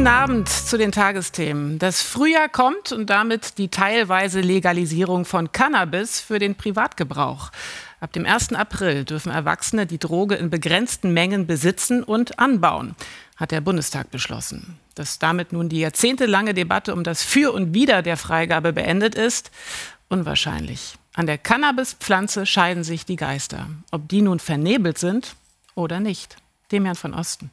Guten Abend zu den Tagesthemen. Das Frühjahr kommt und damit die teilweise Legalisierung von Cannabis für den Privatgebrauch. Ab dem 1. April dürfen Erwachsene die Droge in begrenzten Mengen besitzen und anbauen, hat der Bundestag beschlossen. Dass damit nun die jahrzehntelange Debatte um das Für und Wider der Freigabe beendet ist, unwahrscheinlich. An der Cannabispflanze scheiden sich die Geister. Ob die nun vernebelt sind oder nicht. Dem Herrn von Osten.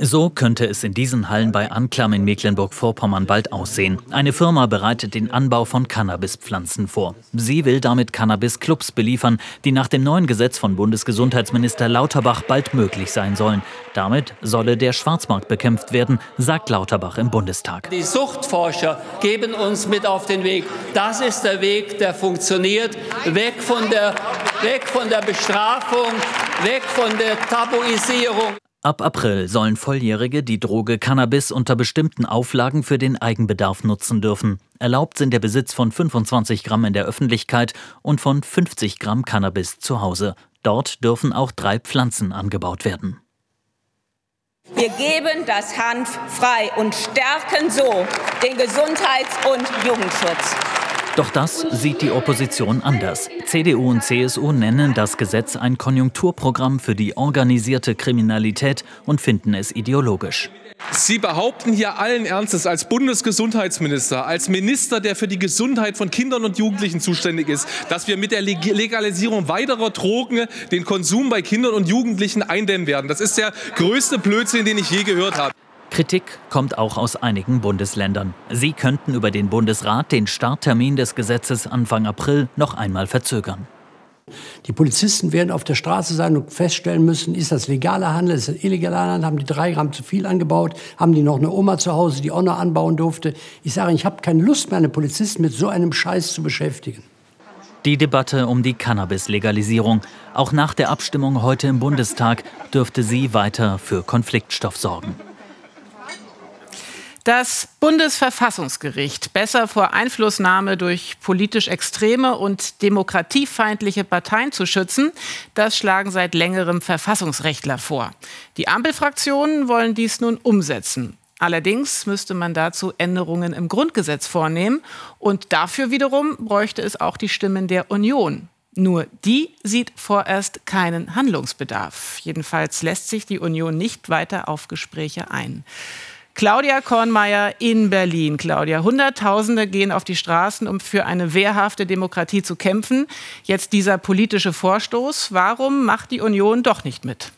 So könnte es in diesen Hallen bei Anklam in Mecklenburg-Vorpommern bald aussehen. Eine Firma bereitet den Anbau von Cannabispflanzen vor. Sie will damit Cannabis-Clubs beliefern, die nach dem neuen Gesetz von Bundesgesundheitsminister Lauterbach bald möglich sein sollen. Damit solle der Schwarzmarkt bekämpft werden, sagt Lauterbach im Bundestag. Die Suchtforscher geben uns mit auf den Weg. Das ist der Weg, der funktioniert. Weg von der, weg von der Bestrafung, weg von der Tabuisierung. Ab April sollen Volljährige die Droge Cannabis unter bestimmten Auflagen für den Eigenbedarf nutzen dürfen. Erlaubt sind der Besitz von 25 Gramm in der Öffentlichkeit und von 50 Gramm Cannabis zu Hause. Dort dürfen auch drei Pflanzen angebaut werden. Wir geben das Hanf frei und stärken so den Gesundheits- und Jugendschutz. Doch das sieht die Opposition anders. CDU und CSU nennen das Gesetz ein Konjunkturprogramm für die organisierte Kriminalität und finden es ideologisch. Sie behaupten hier allen Ernstes als Bundesgesundheitsminister, als Minister, der für die Gesundheit von Kindern und Jugendlichen zuständig ist, dass wir mit der Legalisierung weiterer Drogen den Konsum bei Kindern und Jugendlichen eindämmen werden. Das ist der größte Blödsinn, den ich je gehört habe. Kritik kommt auch aus einigen Bundesländern. Sie könnten über den Bundesrat den Starttermin des Gesetzes Anfang April noch einmal verzögern. Die Polizisten werden auf der Straße sein und feststellen müssen, ist das legaler Handel, ist das illegaler Handel, haben die drei Gramm zu viel angebaut, haben die noch eine Oma zu Hause, die auch noch anbauen durfte. Ich sage, ich habe keine Lust mehr, einen Polizisten mit so einem Scheiß zu beschäftigen. Die Debatte um die Cannabis-Legalisierung, auch nach der Abstimmung heute im Bundestag, dürfte sie weiter für Konfliktstoff sorgen. Das Bundesverfassungsgericht, besser vor Einflussnahme durch politisch extreme und demokratiefeindliche Parteien zu schützen, das schlagen seit längerem Verfassungsrechtler vor. Die Ampelfraktionen wollen dies nun umsetzen. Allerdings müsste man dazu Änderungen im Grundgesetz vornehmen und dafür wiederum bräuchte es auch die Stimmen der Union. Nur die sieht vorerst keinen Handlungsbedarf. Jedenfalls lässt sich die Union nicht weiter auf Gespräche ein. Claudia Kornmeier in Berlin. Claudia, Hunderttausende gehen auf die Straßen, um für eine wehrhafte Demokratie zu kämpfen. Jetzt dieser politische Vorstoß. Warum macht die Union doch nicht mit?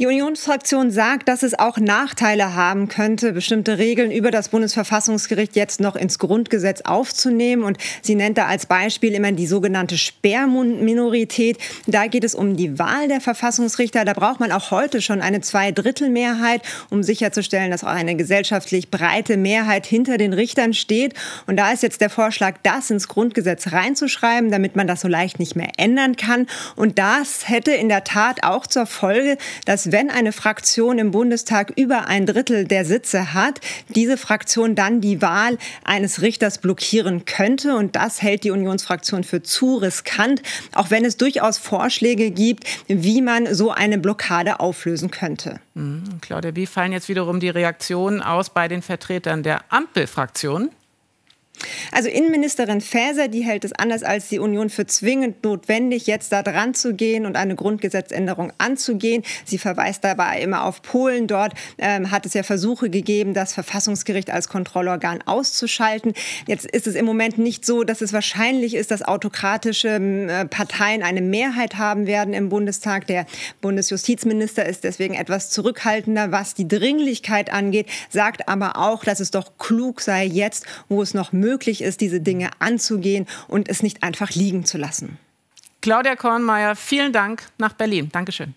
Die Unionsfraktion sagt, dass es auch Nachteile haben könnte, bestimmte Regeln über das Bundesverfassungsgericht jetzt noch ins Grundgesetz aufzunehmen. Und sie nennt da als Beispiel immer die sogenannte Sperrminorität. Da geht es um die Wahl der Verfassungsrichter. Da braucht man auch heute schon eine Zweidrittelmehrheit, um sicherzustellen, dass auch eine gesellschaftlich breite Mehrheit hinter den Richtern steht. Und da ist jetzt der Vorschlag, das ins Grundgesetz reinzuschreiben, damit man das so leicht nicht mehr ändern kann. Und das hätte in der Tat auch zur Folge, dass wenn eine Fraktion im Bundestag über ein Drittel der Sitze hat, diese Fraktion dann die Wahl eines Richters blockieren könnte. Und das hält die Unionsfraktion für zu riskant, auch wenn es durchaus Vorschläge gibt, wie man so eine Blockade auflösen könnte. Mhm. Claudia, wie fallen jetzt wiederum die Reaktionen aus bei den Vertretern der Ampelfraktion? Also Innenministerin Faeser, die hält es anders als die Union für zwingend notwendig, jetzt da dran zu gehen und eine Grundgesetzänderung anzugehen. Sie verweist dabei immer auf Polen. Dort ähm, hat es ja Versuche gegeben, das Verfassungsgericht als Kontrollorgan auszuschalten. Jetzt ist es im Moment nicht so, dass es wahrscheinlich ist, dass autokratische äh, Parteien eine Mehrheit haben werden im Bundestag. Der Bundesjustizminister ist deswegen etwas zurückhaltender, was die Dringlichkeit angeht, sagt aber auch, dass es doch klug sei, jetzt, wo es noch möglich möglich ist, diese Dinge anzugehen und es nicht einfach liegen zu lassen. Claudia Kornmeier, vielen Dank nach Berlin. Dankeschön.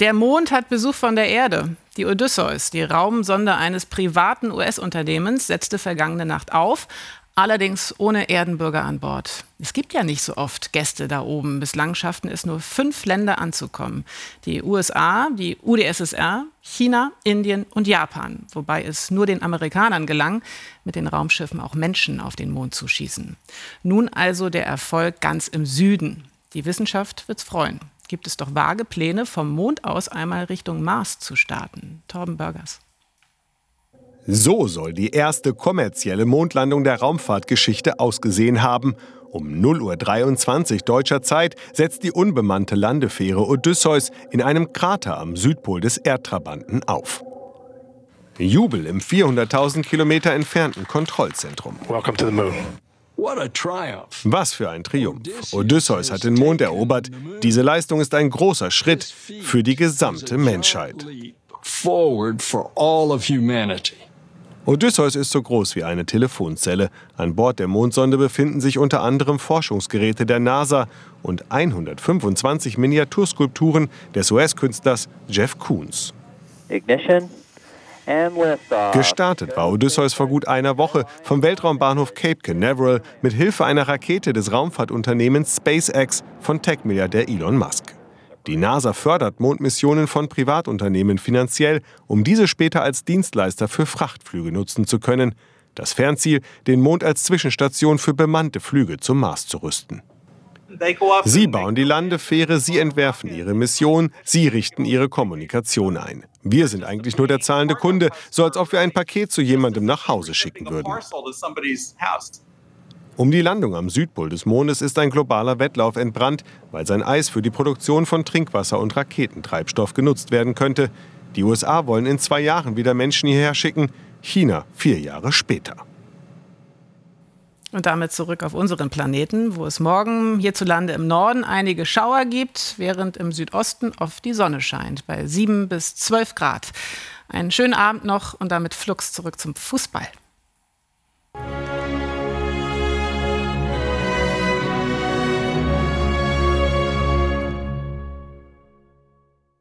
Der Mond hat Besuch von der Erde. Die Odysseus, die Raumsonde eines privaten US-Unternehmens, setzte vergangene Nacht auf, allerdings ohne Erdenbürger an Bord. Es gibt ja nicht so oft Gäste da oben. Bislang schafften es nur fünf Länder anzukommen. Die USA, die UdSSR, China, Indien und Japan. Wobei es nur den Amerikanern gelang, mit den Raumschiffen auch Menschen auf den Mond zu schießen. Nun also der Erfolg ganz im Süden. Die Wissenschaft wird's freuen. gibt es doch vage Pläne, vom Mond aus einmal Richtung Mars zu starten. Torben Burgers. So soll die erste kommerzielle Mondlandung der Raumfahrtgeschichte ausgesehen haben. Um 0.23 Uhr deutscher Zeit setzt die unbemannte Landefähre Odysseus in einem Krater am Südpol des Erdtrabanten auf. Jubel im 400.000 Kilometer entfernten Kontrollzentrum. Was für ein Triumph. Odysseus hat den Mond erobert. Diese Leistung ist ein großer Schritt für die gesamte Menschheit. Odysseus ist so groß wie eine Telefonzelle. An Bord der Mondsonde befinden sich unter anderem Forschungsgeräte der NASA und 125 Miniaturskulpturen des US-Künstlers Jeff Koons. Ignition. Gestartet war Odysseus vor gut einer Woche vom Weltraumbahnhof Cape Canaveral mit Hilfe einer Rakete des Raumfahrtunternehmens SpaceX von Tech-Milliardär Elon Musk. Die NASA fördert Mondmissionen von Privatunternehmen finanziell, um diese später als Dienstleister für Frachtflüge nutzen zu können. Das Fernziel, den Mond als Zwischenstation für bemannte Flüge zum Mars zu rüsten. Sie bauen die Landefähre, sie entwerfen ihre Mission, sie richten ihre Kommunikation ein. Wir sind eigentlich nur der zahlende Kunde, so als ob wir ein Paket zu jemandem nach Hause schicken würden. Um die Landung am Südpol des Mondes ist ein globaler Wettlauf entbrannt, weil sein Eis für die Produktion von Trinkwasser und Raketentreibstoff genutzt werden könnte. Die USA wollen in zwei Jahren wieder Menschen hierher schicken, China vier Jahre später. Und damit zurück auf unseren Planeten, wo es morgen hierzulande im Norden einige Schauer gibt, während im Südosten oft die Sonne scheint, bei 7 bis 12 Grad. Einen schönen Abend noch und damit flugs zurück zum Fußball.